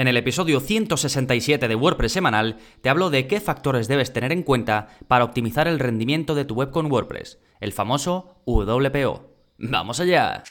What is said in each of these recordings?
En el episodio 167 de WordPress semanal te hablo de qué factores debes tener en cuenta para optimizar el rendimiento de tu web con WordPress, el famoso WPO. ¡Vamos allá!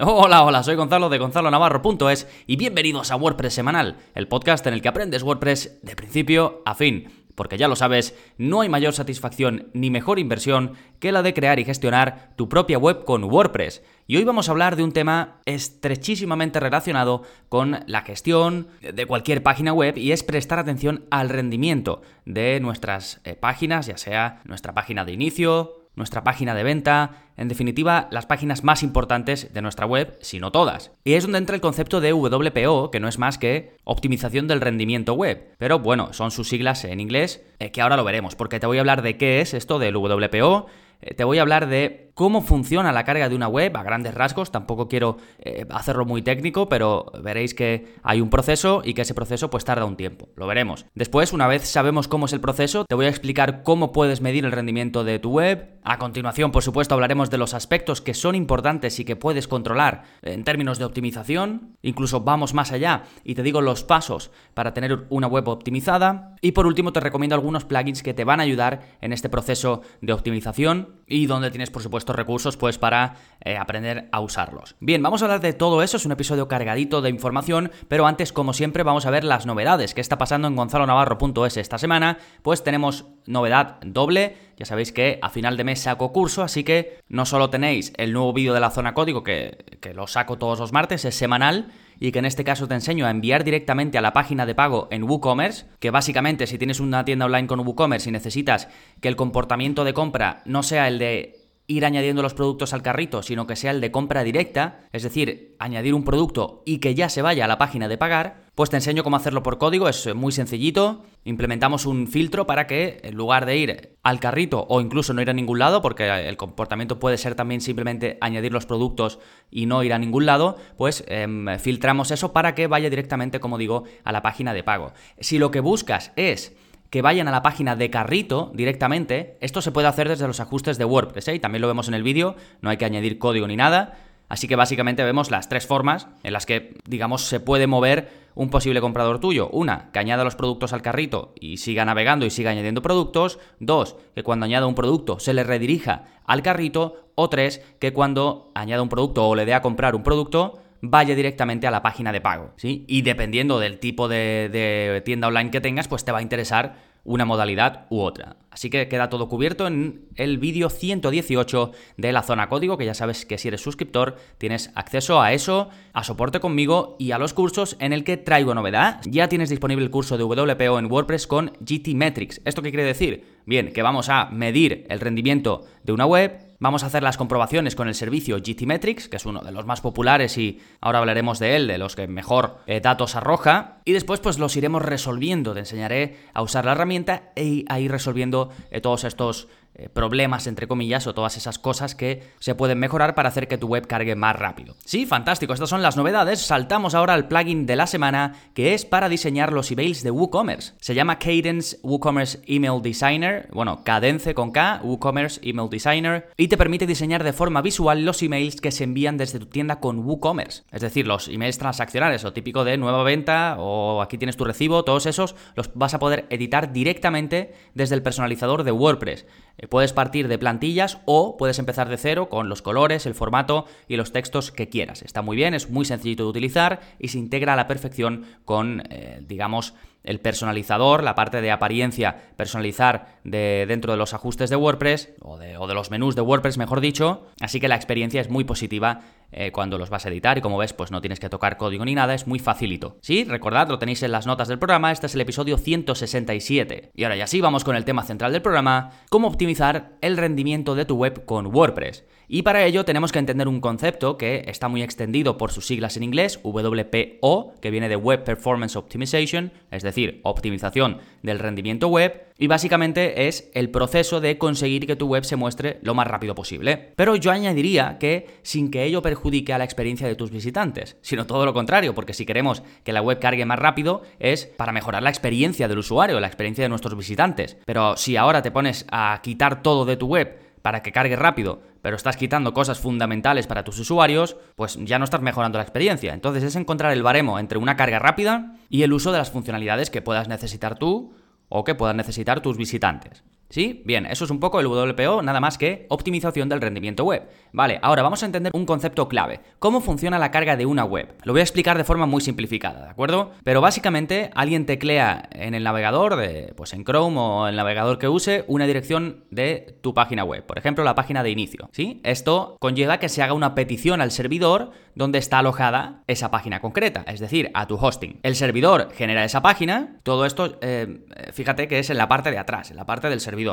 Hola, hola, soy Gonzalo de Gonzalo Navarro.es y bienvenidos a WordPress Semanal, el podcast en el que aprendes WordPress de principio a fin. Porque ya lo sabes, no hay mayor satisfacción ni mejor inversión que la de crear y gestionar tu propia web con WordPress. Y hoy vamos a hablar de un tema estrechísimamente relacionado con la gestión de cualquier página web y es prestar atención al rendimiento de nuestras eh, páginas, ya sea nuestra página de inicio, nuestra página de venta, en definitiva, las páginas más importantes de nuestra web, si no todas. Y es donde entra el concepto de WPO, que no es más que optimización del rendimiento web. Pero bueno, son sus siglas en inglés, eh, que ahora lo veremos, porque te voy a hablar de qué es esto del WPO, eh, te voy a hablar de cómo funciona la carga de una web a grandes rasgos. Tampoco quiero eh, hacerlo muy técnico, pero veréis que hay un proceso y que ese proceso pues tarda un tiempo. Lo veremos. Después, una vez sabemos cómo es el proceso, te voy a explicar cómo puedes medir el rendimiento de tu web. A continuación, por supuesto, hablaremos de los aspectos que son importantes y que puedes controlar en términos de optimización. Incluso vamos más allá y te digo los pasos para tener una web optimizada. Y por último, te recomiendo algunos plugins que te van a ayudar en este proceso de optimización y donde tienes, por supuesto, recursos pues para eh, aprender a usarlos. Bien, vamos a hablar de todo eso, es un episodio cargadito de información, pero antes, como siempre, vamos a ver las novedades que está pasando en gonzalonavarro.es esta semana, pues tenemos novedad doble, ya sabéis que a final de mes saco curso, así que no solo tenéis el nuevo vídeo de la zona código, que, que lo saco todos los martes, es semanal, y que en este caso te enseño a enviar directamente a la página de pago en WooCommerce, que básicamente si tienes una tienda online con WooCommerce y necesitas que el comportamiento de compra no sea el de ir añadiendo los productos al carrito, sino que sea el de compra directa, es decir, añadir un producto y que ya se vaya a la página de pagar, pues te enseño cómo hacerlo por código, es muy sencillito. Implementamos un filtro para que en lugar de ir al carrito o incluso no ir a ningún lado, porque el comportamiento puede ser también simplemente añadir los productos y no ir a ningún lado, pues em, filtramos eso para que vaya directamente, como digo, a la página de pago. Si lo que buscas es que vayan a la página de carrito directamente. Esto se puede hacer desde los ajustes de WordPress, ¿eh? y también lo vemos en el vídeo, no hay que añadir código ni nada. Así que básicamente vemos las tres formas en las que, digamos, se puede mover un posible comprador tuyo. Una, que añada los productos al carrito y siga navegando y siga añadiendo productos. Dos, que cuando añada un producto se le redirija al carrito. O tres, que cuando añada un producto o le dé a comprar un producto, vaya directamente a la página de pago, ¿sí? Y dependiendo del tipo de, de tienda online que tengas, pues te va a interesar una modalidad u otra. Así que queda todo cubierto en el vídeo 118 de la zona código, que ya sabes que si eres suscriptor tienes acceso a eso, a soporte conmigo y a los cursos en el que traigo novedad. Ya tienes disponible el curso de WPO en WordPress con GT Metrics. ¿Esto qué quiere decir? Bien, que vamos a medir el rendimiento de una web, Vamos a hacer las comprobaciones con el servicio GTmetrix, que es uno de los más populares y ahora hablaremos de él, de los que mejor eh, datos arroja. Y después pues los iremos resolviendo. Te enseñaré a usar la herramienta e a ir resolviendo eh, todos estos eh, problemas, entre comillas, o todas esas cosas que se pueden mejorar para hacer que tu web cargue más rápido. Sí, fantástico, estas son las novedades. Saltamos ahora al plugin de la semana, que es para diseñar los emails de WooCommerce. Se llama Cadence WooCommerce Email Designer, bueno, Cadence con K, WooCommerce Email Designer, y te permite diseñar de forma visual los emails que se envían desde tu tienda con WooCommerce. Es decir, los emails transaccionales, o típico de nueva venta, o aquí tienes tu recibo, todos esos los vas a poder editar directamente desde el personalizador de WordPress. Eh, puedes partir de plantillas o puedes empezar de cero con los colores, el formato y los textos que quieras. Está muy bien, es muy sencillito de utilizar y se integra a la perfección con, eh, digamos, el personalizador, la parte de apariencia, personalizar de, dentro de los ajustes de WordPress o de, los menús de WordPress, mejor dicho. Así que la experiencia es muy positiva eh, cuando los vas a editar y como ves, pues no tienes que tocar código ni nada, es muy facilito. Sí, recordad, lo tenéis en las notas del programa, este es el episodio 167. Y ahora ya sí, vamos con el tema central del programa, cómo optimizar el rendimiento de tu web con WordPress. Y para ello tenemos que entender un concepto que está muy extendido por sus siglas en inglés, WPO, que viene de Web Performance Optimization, es decir, optimización del rendimiento web, y básicamente es el proceso de conseguir que tu web se muestre lo más rápido posible. Pero yo añadiría que sin que ello perjudique a la experiencia de tus visitantes, sino todo lo contrario, porque si queremos que la web cargue más rápido es para mejorar la experiencia del usuario, la experiencia de nuestros visitantes. Pero si ahora te pones a quitar todo de tu web para que cargue rápido, pero estás quitando cosas fundamentales para tus usuarios, pues ya no estás mejorando la experiencia. Entonces es encontrar el baremo entre una carga rápida y el uso de las funcionalidades que puedas necesitar tú o que puedan necesitar tus visitantes. ¿Sí? Bien, eso es un poco el WPO, nada más que optimización del rendimiento web. Vale, ahora vamos a entender un concepto clave. ¿Cómo funciona la carga de una web? Lo voy a explicar de forma muy simplificada, ¿de acuerdo? Pero básicamente alguien teclea en el navegador, de, pues en Chrome o el navegador que use, una dirección de tu página web. Por ejemplo, la página de inicio. ¿Sí? Esto conlleva que se haga una petición al servidor donde está alojada esa página concreta, es decir, a tu hosting. El servidor genera esa página, todo esto, eh, fíjate que es en la parte de atrás, en la parte del servidor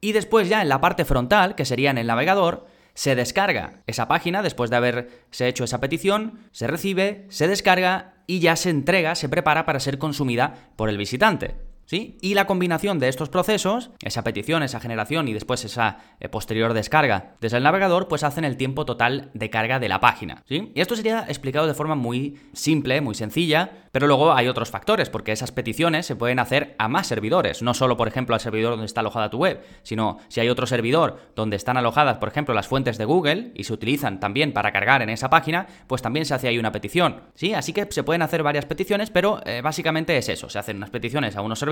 y después ya en la parte frontal, que sería en el navegador, se descarga esa página después de haberse hecho esa petición, se recibe, se descarga y ya se entrega, se prepara para ser consumida por el visitante. Y la combinación de estos procesos, esa petición, esa generación y después esa eh, posterior descarga desde el navegador, pues hacen el tiempo total de carga de la página, ¿sí? Y esto sería explicado de forma muy simple, muy sencilla, pero luego hay otros factores, porque esas peticiones se pueden hacer a más servidores, no solo, por ejemplo, al servidor donde está alojada tu web, sino si hay otro servidor donde están alojadas, por ejemplo, las fuentes de Google y se utilizan también para cargar en esa página, pues también se hace ahí una petición, ¿sí? Así que se pueden hacer varias peticiones, pero eh, básicamente es eso, se hacen unas peticiones a unos servidores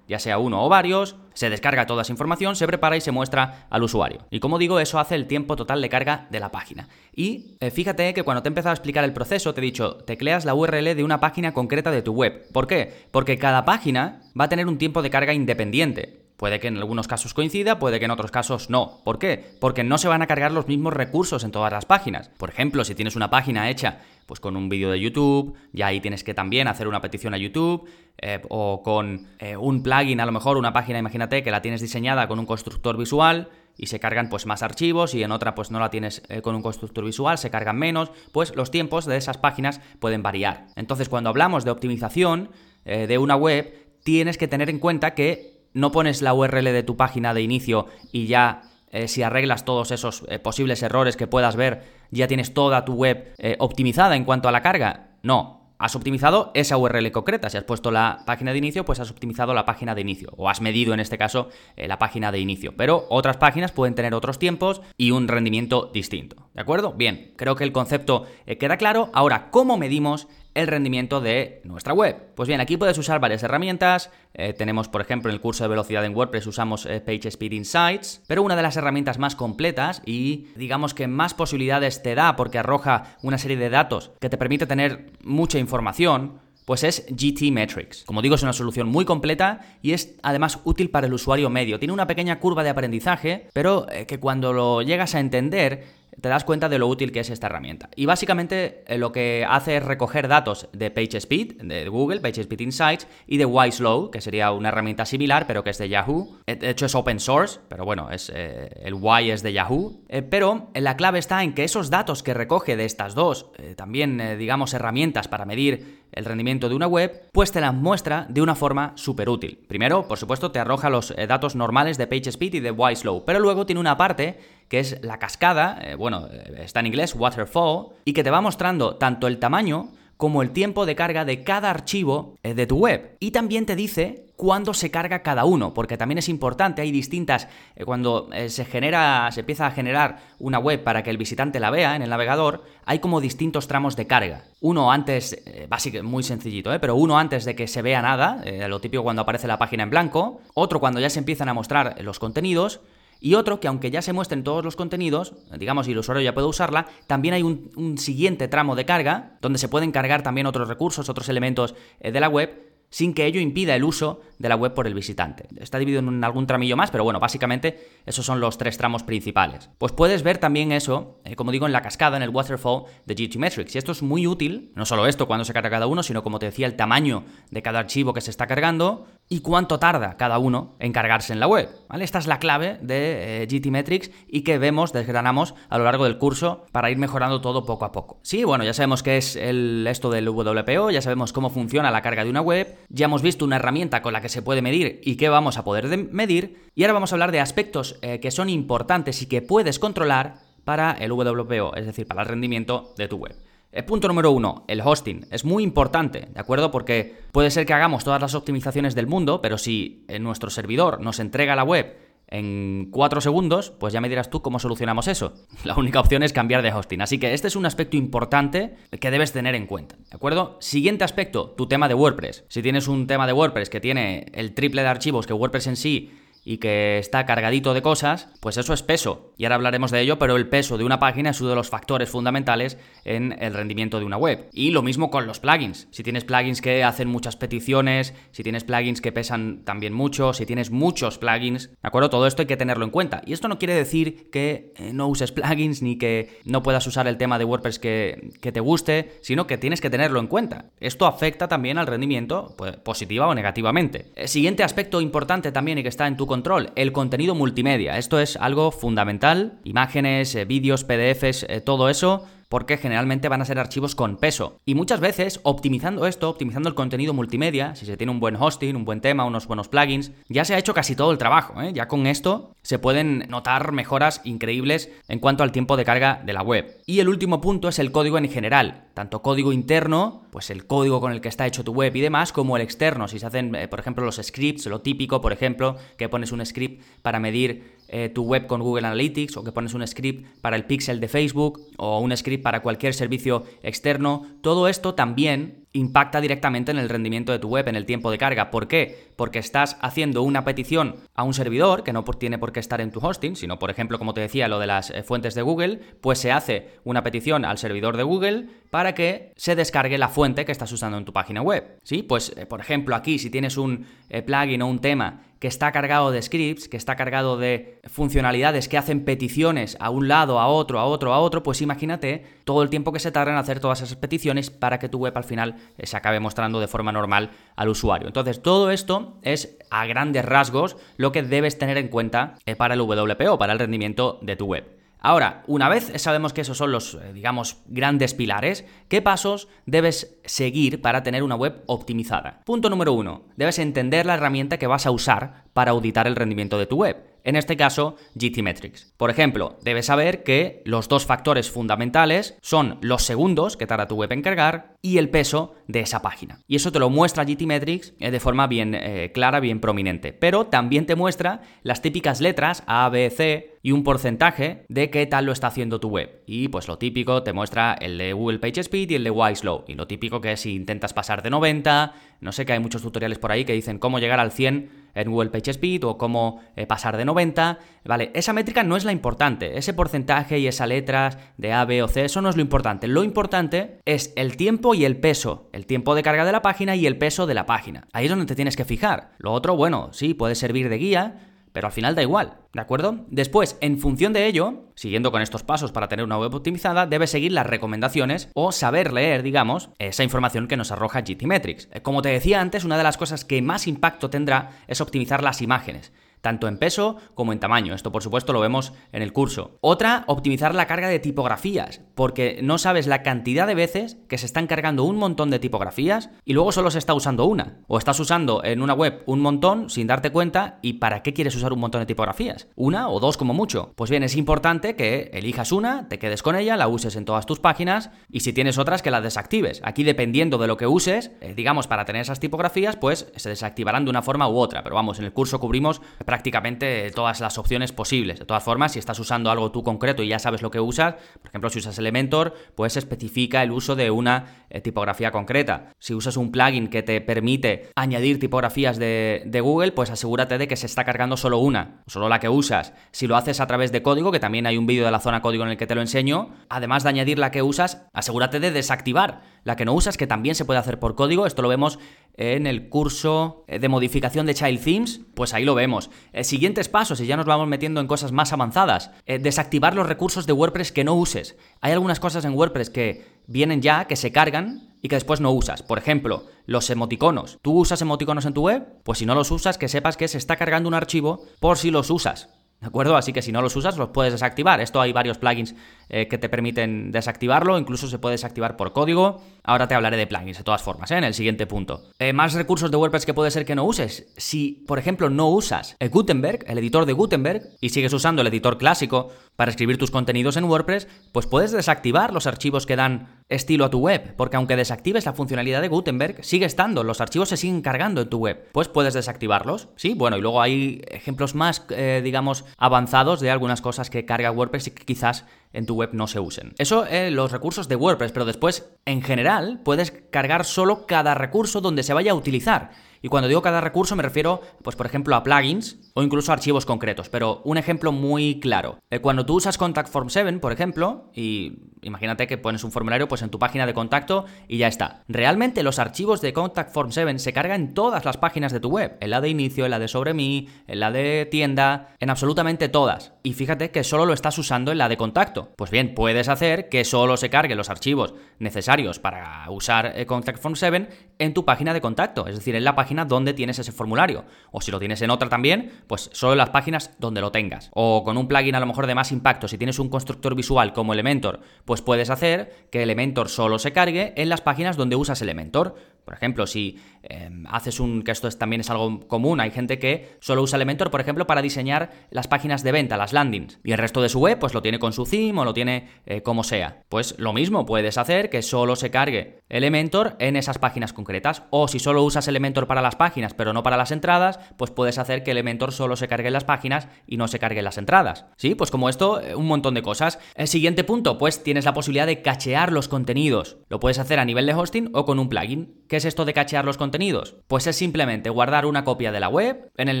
ya sea uno o varios, se descarga toda esa información, se prepara y se muestra al usuario. Y como digo, eso hace el tiempo total de carga de la página. Y eh, fíjate que cuando te he empezado a explicar el proceso, te he dicho, tecleas la URL de una página concreta de tu web. ¿Por qué? Porque cada página va a tener un tiempo de carga independiente. Puede que en algunos casos coincida, puede que en otros casos no. ¿Por qué? Porque no se van a cargar los mismos recursos en todas las páginas. Por ejemplo, si tienes una página hecha pues con un vídeo de YouTube, ya ahí tienes que también hacer una petición a YouTube, eh, o con eh, un plugin, a lo mejor una página, imagínate que la tienes diseñada con un constructor visual y se cargan pues más archivos y en otra pues no la tienes eh, con un constructor visual, se cargan menos, pues los tiempos de esas páginas pueden variar. Entonces cuando hablamos de optimización de una web, tienes que tener en cuenta que no pones la URL de tu página de inicio y ya eh, si arreglas todos esos eh, posibles errores que puedas ver, ya tienes toda tu web eh, optimizada en cuanto a la carga. No, has optimizado esa URL concreta. Si has puesto la página de inicio, pues has optimizado la página de inicio. O has medido en este caso la página de inicio. Pero otras páginas pueden tener otros tiempos y un rendimiento distinto. ¿De acuerdo? Bien, creo que el concepto queda claro. Ahora, ¿cómo medimos el rendimiento de nuestra web. Pues bien, aquí puedes usar varias herramientas. Eh, tenemos, por ejemplo, en el curso de velocidad en WordPress usamos eh, PageSpeed Insights, pero una de las herramientas más completas y digamos que más posibilidades te da porque arroja una serie de datos que te permite tener mucha información, pues es GT Metrics. Como digo, es una solución muy completa y es además útil para el usuario medio. Tiene una pequeña curva de aprendizaje, pero eh, que cuando lo llegas a entender te das cuenta de lo útil que es esta herramienta. Y básicamente eh, lo que hace es recoger datos de PageSpeed, de Google, PageSpeed Insights, y de Wislow, que sería una herramienta similar, pero que es de Yahoo. Eh, de hecho es open source, pero bueno, es, eh, el Y es de Yahoo. pero la clave está en que esos datos que recoge de estas dos, también digamos herramientas para medir el rendimiento de una web, pues te las muestra de una forma súper útil. Primero, por supuesto, te arroja los datos normales de PageSpeed y de Wislow, pero luego tiene una parte que es la cascada, eh, bueno, eh, está en inglés, waterfall, y que te va mostrando tanto el tamaño como el tiempo de carga de cada archivo eh, de tu web. Y también te dice cuándo se carga cada uno, porque también es importante, hay distintas, cuando se genera, se empieza a generar una web para que el visitante la vea en el navegador, hay como distintos tramos de carga. Uno antes, básicamente muy sencillito, pero uno antes de que se vea nada, lo típico cuando aparece la página en blanco, otro cuando ya se empiezan a mostrar los contenidos, y otro que aunque ya se muestren todos los contenidos, digamos, y el usuario ya puede usarla, también hay un, siguiente tramo de carga, donde se pueden cargar también otros recursos, otros elementos eh, de la web, sin que ello impida el uso de la web por el visitante. Está dividido en algún tramillo más, pero bueno, básicamente esos son los tres tramos principales. Pues puedes ver también eso, eh, como digo, en la cascada, en el waterfall de GTmetrix. Y esto es muy útil, no solo esto cuando se carga cada uno, sino como te decía, el tamaño de cada archivo que se está cargando y cuánto tarda cada uno en cargarse en la web. ¿vale? Esta es la clave de eh, GTmetrix y que vemos, desgranamos a lo largo del curso para ir mejorando todo poco a poco. Sí, bueno, ya sabemos qué es el, esto del WPO, ya sabemos cómo funciona la carga de una web, ya hemos visto una herramienta con la que se puede medir y qué vamos a poder medir, y ahora vamos a hablar de aspectos eh, que son importantes y que puedes controlar para el WPO, es decir, para el rendimiento de tu web. El eh, punto número uno, el hosting. Es muy importante, ¿de acuerdo? Porque puede ser que hagamos todas las optimizaciones del mundo, pero si nuestro servidor nos entrega la web en 4 segundos, pues ya me dirás tú cómo solucionamos eso. La única opción es cambiar de hosting. Así que este es un aspecto importante que debes tener en cuenta. ¿De acuerdo? Siguiente aspecto, tu tema de WordPress. Si tienes un tema de WordPress que tiene el triple de archivos que WordPress en sí y que está cargadito de cosas, pues eso es peso. Y ahora hablaremos de ello, pero el peso de una página es uno de los factores fundamentales en el rendimiento de una web. Y lo mismo con los plugins. Si tienes plugins que hacen muchas peticiones, si tienes plugins que pesan también mucho, si tienes muchos plugins, ¿de acuerdo? Todo esto hay que tenerlo en cuenta. Y esto no quiere decir que eh, no uses plugins ni que no puedas usar el tema de WordPress que, te guste, sino que tienes que tenerlo en cuenta. Esto afecta también al rendimiento, pues, positiva o negativamente. El siguiente aspecto importante también y que está en tu control, el contenido multimedia. Esto es algo fundamental, imágenes, eh, vídeos, PDFs, eh, todo eso porque generalmente van a ser archivos con peso. Y muchas veces, optimizando esto, optimizando el contenido multimedia, si se tiene un buen hosting, un buen tema, unos buenos plugins, ya se ha hecho casi todo el trabajo. ¿eh? Ya con esto se pueden notar mejoras increíbles en cuanto al tiempo de carga de la web. Y el último punto es el código en general, tanto código interno, pues el código con el que está hecho tu web y demás, como el externo, si se hacen, eh, por ejemplo, los scripts, lo típico, por ejemplo, que pones un script para medir eh, tu web con Google Analytics o que pones un script para el pixel de Facebook o un script para cualquier servicio externo, todo esto también impacta directamente en el rendimiento de tu web, en el tiempo de carga. ¿Por qué? Porque estás haciendo una petición a un servidor, que no tiene por qué estar en tu hosting, sino, por ejemplo, como te decía, lo de las eh, fuentes de Google, pues se hace una petición al servidor de Google para que se descargue la fuente que estás usando en tu página web. ¿Sí? Pues, eh, por ejemplo, aquí, si tienes un eh, plugin o un tema que está cargado de scripts, que está cargado de funcionalidades que hacen peticiones a un lado, a otro, a otro, a otro, pues imagínate todo el tiempo que se tarda en hacer todas esas peticiones para que tu web al final se acabe mostrando de forma normal al usuario. Entonces, todo esto es a grandes rasgos lo que debes tener en cuenta eh, para el WPO, para el rendimiento de tu web. Ahora, una vez sabemos que esos son los, eh, digamos, grandes pilares, ¿qué pasos debes seguir para tener una web optimizada? Punto número uno, debes entender la herramienta que vas a usar para auditar el rendimiento de tu web en este caso GTmetrix. Por ejemplo, debes saber que los dos factores fundamentales son los segundos que tarda tu web en cargar y el peso de esa página. Y eso te lo muestra GTmetrix eh, de forma bien eh, clara, bien prominente. Pero también te muestra las típicas letras A, B, C y un porcentaje de qué tal lo está haciendo tu web. Y pues lo típico te muestra el de Google PageSpeed y el de Wislow. Y lo típico que es si intentas pasar de 90, no sé que hay muchos tutoriales por ahí que dicen cómo llegar al 100 en Google PageSpeed o cómo eh, pasar de 90. Vale, esa métrica no es la importante. Ese porcentaje y esas letras de A, B o C, eso no es lo importante. Lo importante es el tiempo y el peso. El tiempo de carga de la página y el peso de la página. Ahí es donde te tienes que fijar. Lo otro, bueno, sí, puede servir de guía pero al final da igual, ¿de acuerdo? Después, en función de ello, siguiendo con estos pasos para tener una web optimizada, debes seguir las recomendaciones o saber leer, digamos, esa información que nos arroja GTmetrix. Eh, como te decía antes, una de las cosas que más impacto tendrá es optimizar las imágenes tanto en peso como en tamaño. Esto por supuesto lo vemos en el curso. Otra, optimizar la carga de tipografías, porque no sabes la cantidad de veces que se están cargando un montón de tipografías y luego solo se está usando una. O estás usando en una web un montón sin darte cuenta y ¿para qué quieres usar un montón de tipografías? ¿Una o dos como mucho? Pues bien, es importante que elijas una, te quedes con ella, la uses en todas tus páginas y si tienes otras que las desactives. Aquí dependiendo de lo que uses, eh, digamos para tener esas tipografías, pues se desactivarán de una forma u otra. Pero vamos, en el curso cubrimos prácticamente todas las opciones posibles. De todas formas, si estás usando algo tú concreto y ya sabes lo que usas, por ejemplo, si usas Elementor, pues especifica el uso de una eh, tipografía concreta. Si usas un plugin que te permite añadir tipografías de, Google, pues asegúrate de que se está cargando solo una, solo la que usas. Si lo haces a través de código, que también hay un vídeo de la zona código en el que te lo enseño, además de añadir la que usas, asegúrate de desactivar la que no usas, que también se puede hacer por código. Esto lo vemos en el curso de modificación de Child Themes, pues ahí lo vemos. Eh, siguientes pasos, y ya nos vamos metiendo en cosas más avanzadas. Eh, desactivar los recursos de WordPress que no uses. Hay algunas cosas en WordPress que vienen ya, que se cargan y que después no usas. Por ejemplo, los emoticonos. ¿Tú usas emoticonos en tu web? Pues si no los usas, que sepas que se está cargando un archivo por si los usas. ¿De acuerdo? Así que si no los usas, los puedes desactivar. Esto hay varios plugins eh, que te permiten desactivarlo, incluso se puede desactivar por código. Ahora te hablaré de plugins, de todas formas, ¿eh? en el siguiente punto. Eh, más recursos de WordPress que puede ser que no uses. Si, por ejemplo, no usas el Gutenberg, el editor de Gutenberg, y sigues usando el editor clásico para escribir tus contenidos en WordPress, pues puedes desactivar los archivos que dan estilo a tu web, porque aunque desactives la funcionalidad de Gutenberg, sigue estando, los archivos se siguen cargando en tu web. Pues puedes desactivarlos, ¿sí? Bueno, y luego hay ejemplos más, digamos, avanzados de algunas cosas que carga WordPress y que quizás en tu web no se usen. Eso eh, los recursos de WordPress, pero después, en general, puedes cargar solo cada recurso donde se vaya a utilizar. Y cuando digo cada recurso me refiero, pues por ejemplo, a plugins o incluso a archivos concretos. Pero un ejemplo muy claro. Eh, cuando tú usas Contact Form 7, por ejemplo, y imagínate que pones un formulario pues en tu página de contacto y ya está. Realmente los archivos de Contact Form 7 se cargan en todas las páginas de tu web. En la de inicio, en la de sobre mí, en la de tienda, en absolutamente todas. Y fíjate que solo lo estás usando en la de contacto. Pues bien, puedes hacer que solo se carguen los archivos necesarios para usar eh, Contact Form 7 en tu página de contacto. Es decir, en la página donde tienes ese formulario. O si lo tienes en otra también, pues solo en las páginas donde lo tengas. O con un plugin a lo mejor de más impacto, si tienes un constructor visual como Elementor, pues puedes hacer que Elementor solo se cargue en las páginas donde usas Elementor. Por ejemplo, si em, haces un, que esto también es algo común, hay gente que solo usa Elementor, por ejemplo, para diseñar las páginas de venta, las landings, y el resto de su web, pues lo tiene con su theme o lo tiene eh, como sea. Pues lo mismo puedes hacer que solo se cargue Elementor en esas páginas concretas, o si solo usas Elementor para las páginas, pero no para las entradas, pues puedes hacer que Elementor solo se cargue las páginas y no se cargue en las entradas. Sí, pues como esto, eh, un montón de cosas. El siguiente punto, pues tienes la posibilidad de cachear los contenidos. Lo puedes hacer a nivel de hosting o con un plugin. ¿Qué es esto de cachear los contenidos? Pues es simplemente guardar una copia de la web en el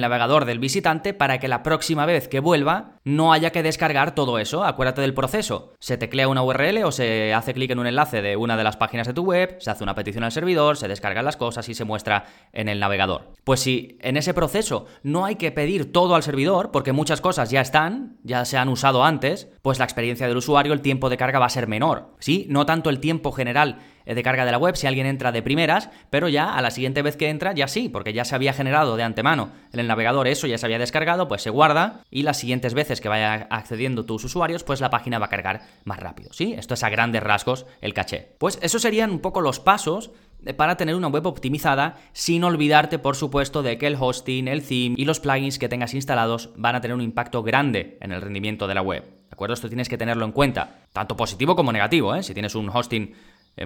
navegador del visitante para que la próxima vez que vuelva no haya que descargar todo eso. Acuérdate del proceso. Se teclea una URL o se hace clic en un enlace de una de las páginas de tu web, se hace una petición al servidor, se descargan las cosas y se muestra en el navegador. Pues si en ese proceso no hay que pedir todo al servidor, porque muchas cosas ya están, ya se han usado antes, pues la experiencia del usuario, el tiempo de carga va a ser menor. ¿Sí? No tanto el tiempo general de carga de la web si alguien entra de primeras, pero ya a la siguiente vez que entra ya sí, porque ya se había generado de antemano en el navegador eso, ya se había descargado, pues se guarda y las siguientes veces que vaya accediendo tus usuarios, pues la página va a cargar más rápido, ¿sí? Esto es a grandes rasgos el caché. Pues esos serían un poco los pasos para tener una web optimizada sin olvidarte por supuesto de que el hosting, el theme y los plugins que tengas instalados van a tener un impacto grande en el rendimiento de la web. ¿De acuerdo? Esto tienes que tenerlo en cuenta, tanto positivo como negativo, ¿eh? Si tienes un hosting eh,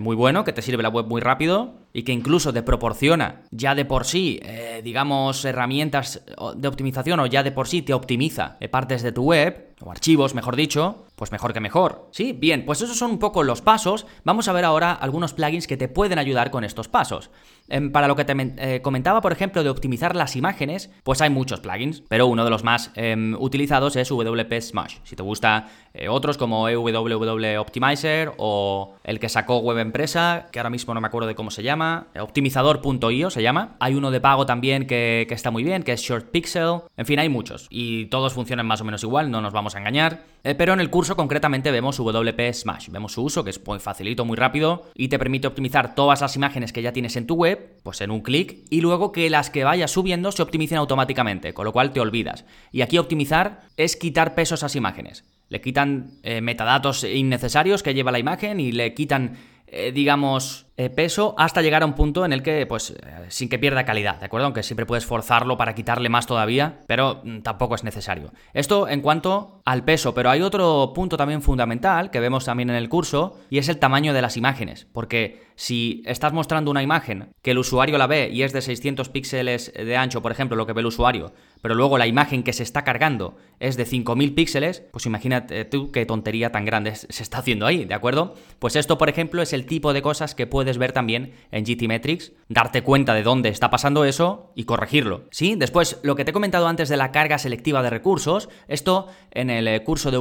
muy bueno, que te sirve la web muy rápido y que incluso te proporciona ya de por sí, eh, digamos, herramientas de optimización o ya de por sí te optimiza eh, partes de tu web, o archivos, mejor dicho, pues mejor que mejor. Sí, bien, pues esos son un poco los pasos. Vamos a ver ahora algunos plugins que te pueden ayudar con estos pasos. Em, para lo que te eh, comentaba, por ejemplo, de optimizar las imágenes, pues hay muchos plugins, pero uno de los más em, utilizados es WP Smash. Si te gusta eh, otros como EWW Optimizer o el que sacó Web Empresa, que ahora mismo no me acuerdo de cómo se llama, optimizador.io se llama. Hay uno de pago también que, que está muy bien, que es Short Pixel. En fin, hay muchos y todos funcionan más o menos igual, no nos vamos a engañar. Eh, pero en el curso concretamente vemos WP Smash. Vemos su uso, que es muy facilito, muy rápido, y te permite optimizar todas las imágenes que ya tienes en tu web, pues en un clic, y luego que las que vayas subiendo se optimicen automáticamente, con lo cual te olvidas. Y aquí optimizar es quitar peso a esas imágenes. Le quitan eh, metadatos innecesarios que lleva la imagen y le quitan, eh, digamos, peso hasta llegar a un punto en el que, pues, eh, sin que pierda calidad, ¿de acuerdo? Aunque siempre puedes forzarlo para quitarle más todavía, pero mm, tampoco es necesario. Esto en cuanto al peso, pero hay otro punto también fundamental que vemos también en el curso y es el tamaño de las imágenes, porque si estás mostrando una imagen que el usuario la ve y es de 600 píxeles de ancho, por ejemplo, lo que ve el usuario, pero luego la imagen que se está cargando es de 5000 píxeles, pues imagínate tú qué tontería tan grande se está haciendo ahí, ¿de acuerdo? Pues esto, por ejemplo, es el tipo de cosas que puede puedes ver también en GTmetrix, darte cuenta de dónde está pasando eso y corregirlo. ¿Sí? Después, lo que te he comentado antes de la carga selectiva de recursos, esto en el eh, curso de,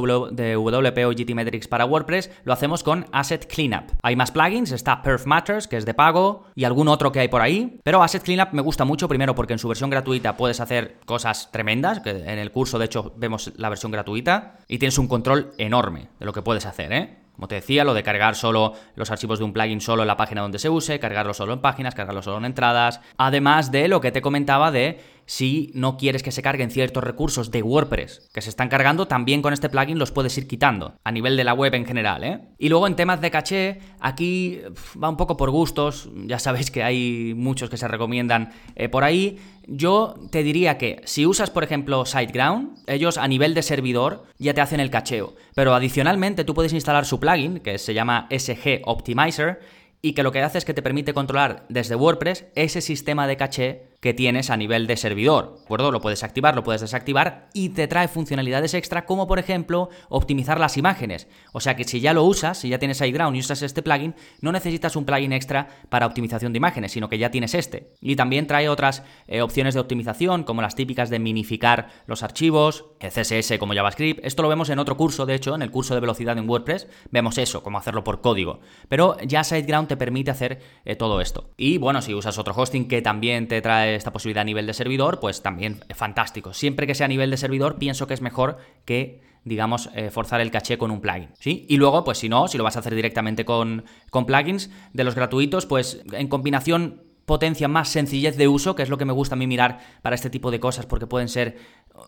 WPO GTmetrix para WordPress lo hacemos con Asset Cleanup. Hay más plugins, está Perf Matters, que es de pago, y algún otro que hay por ahí, pero Asset Cleanup me gusta mucho, primero porque en su versión gratuita puedes hacer cosas tremendas, que en el curso de hecho vemos la versión gratuita, y tienes un control enorme de lo que puedes hacer, ¿eh? Como te decía, lo de cargar solo los archivos de un plugin solo en la página donde se use, cargarlo solo en páginas, cargarlo solo en entradas. Además de lo que te comentaba de si no quieres que se carguen ciertos recursos de WordPress que se están cargando, también con este plugin los puedes ir quitando, a nivel de la web en general. ¿eh? Y luego en temas de caché, aquí va un poco por gustos, ya sabéis que hay muchos que se recomiendan eh, por ahí. Yo te diría que si usas, por ejemplo, SiteGround, ellos a nivel de servidor ya te hacen el cacheo. Pero adicionalmente tú puedes instalar su plugin, que se llama SG Optimizer, y que lo que hace es que te permite controlar desde WordPress ese sistema de caché que tienes a nivel de servidor. ¿De acuerdo? Lo puedes activar, lo puedes desactivar y te trae funcionalidades extra como por ejemplo optimizar las imágenes. O sea que si ya lo usas, si ya tienes SiteGround y usas este plugin, no necesitas un plugin extra para optimización de imágenes, sino que ya tienes este. Y también trae otras eh, opciones de optimización como las típicas de minificar los archivos, CSS como JavaScript. Esto lo vemos en otro curso, de hecho, en el curso de velocidad en WordPress, vemos eso, cómo hacerlo por código. Pero ya SiteGround te permite hacer eh, todo esto. Y bueno, si usas otro hosting que también te trae esta posibilidad a nivel de servidor, pues también fantástico. Siempre que sea a nivel de servidor, pienso que es mejor que digamos, eh, forzar el caché con un plugin, ¿sí? Y luego, pues si no, si lo vas a hacer directamente con, con plugins de los gratuitos, pues en combinación potencia más sencillez de uso, que es lo que me gusta a mí mirar para este tipo de cosas, porque pueden ser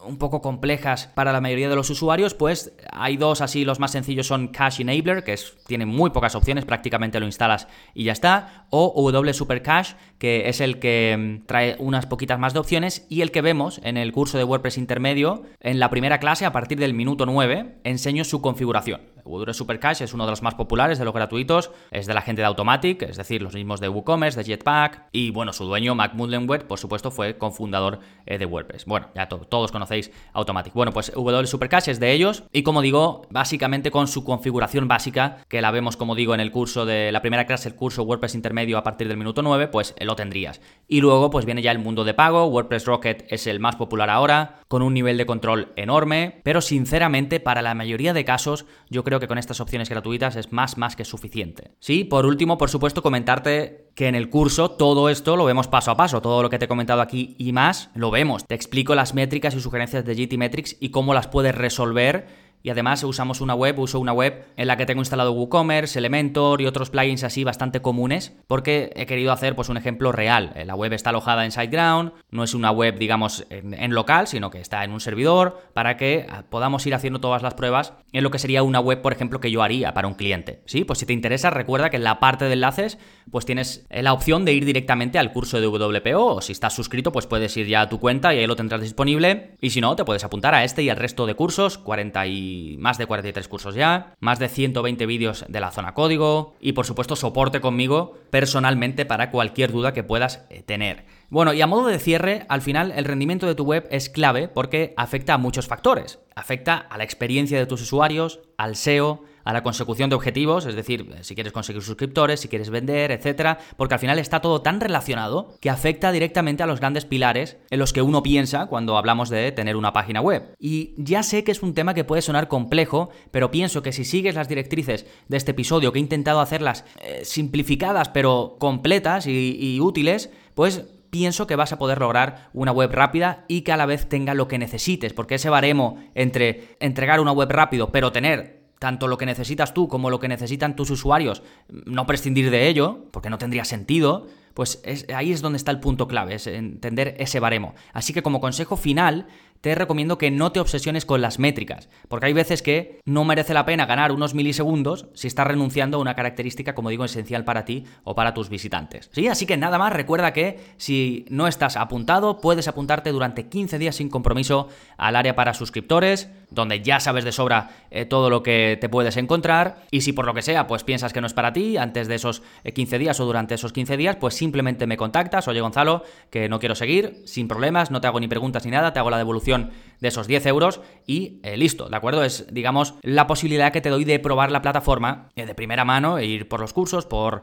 un poco complejas para la mayoría de los usuarios, pues hay dos así, los más sencillos son Cache Enabler, que tiene muy pocas opciones, prácticamente lo instalas y ya está, o W Super Cache, que es el que mm, trae unas poquitas más de opciones y el que vemos en el curso de WordPress intermedio, en la primera clase, a partir del minuto 9, enseño su configuración. WordPress Super Cache es uno de los más populares de los gratuitos, es de la gente de Automatic, es decir, los mismos de WooCommerce, de Jetpack, y bueno, su dueño, Mac Mullenweg, por supuesto, fue cofundador eh, de WordPress. Bueno, ya todos conocéis Automatic. Bueno, pues W Super Cache es de ellos, y como digo, básicamente con su configuración básica, que la vemos, como digo, en el curso de la primera clase, el curso WordPress intermedio a partir del minuto 9, pues lo tendrías. Y luego, pues viene ya el mundo de pago, WordPress Rocket es el más popular ahora, con un nivel de control enorme, pero sinceramente, para la mayoría de casos, yo creo que con estas opciones gratuitas es más, más que suficiente. Sí, por último, por supuesto, comentarte que en el curso todo esto lo vemos paso a paso, todo lo que te he comentado aquí y más lo vemos. Te explico las métricas y sugerencias de GT Metrics y cómo las puedes resolver y además usamos una web, uso una web en la que tengo instalado WooCommerce, Elementor y otros plugins así bastante comunes, porque he querido hacer pues un ejemplo real. La web está alojada en SiteGround, no es una web digamos en, local, sino que está en un servidor para que ah, podamos ir haciendo todas las pruebas en lo que sería una web, por ejemplo, que yo haría para un cliente. Sí, pues si te interesa, recuerda que en la parte de enlaces pues tienes eh, la opción de ir directamente al curso de WPO o si estás suscrito pues puedes ir ya a tu cuenta y ahí lo tendrás disponible y si no te puedes apuntar a este y al resto de cursos, 40 y más de 43 cursos ya, más de 120 vídeos de la zona código y por supuesto soporte conmigo personalmente para cualquier duda que puedas eh, tener. Bueno, y a modo de cierre, al final el rendimiento de tu web es clave porque afecta a muchos factores. Afecta a la experiencia de tus usuarios, al SEO, a la consecución de objetivos, es decir, si quieres conseguir suscriptores, si quieres vender, etcétera, porque al final está todo tan relacionado que afecta directamente a los grandes pilares en los que uno piensa cuando hablamos de tener una página web. Y ya sé que es un tema que puede sonar complejo, pero pienso que si sigues las directrices de este episodio, que he intentado hacerlas eh, simplificadas pero completas y útiles, pues pienso que vas a poder lograr una web rápida y que a la vez tenga lo que necesites, porque ese baremo entre entregar una web rápido pero tener tanto lo que necesitas tú como lo que necesitan tus usuarios, no prescindir de ello, porque no tendría sentido, pues ahí es donde está el punto clave, es entender ese baremo. Así que como consejo final, te recomiendo que no te obsesiones con las métricas, porque hay veces que no merece la pena ganar unos milisegundos si estás renunciando a una característica, como digo, esencial para ti o para tus visitantes. Sí, así que nada más, recuerda que si no estás apuntado, puedes apuntarte durante 15 días sin compromiso al área para suscriptores donde ya sabes de sobra eh, todo lo que te puedes encontrar. Y si por lo que sea, pues piensas que no es para ti, antes de esos 15 días o durante esos 15 días, pues simplemente me contactas, oye Gonzalo, que no quiero seguir, sin problemas, no te hago ni preguntas ni nada, te hago la devolución de esos 10 euros y listo, ¿de acuerdo? Es, digamos, la posibilidad que te doy de probar la plataforma de primera mano e ir por los cursos, por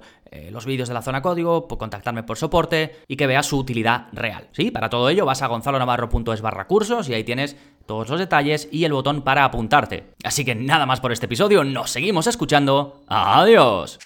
los vídeos de la zona código, por contactarme por soporte y que veas su utilidad real. ¿Sí? Para todo ello vas a gonzalonavarro.es barra cursos y ahí tienes todos los detalles y el botón para apuntarte. Así que nada más por este episodio, nos seguimos escuchando. ¡Adiós!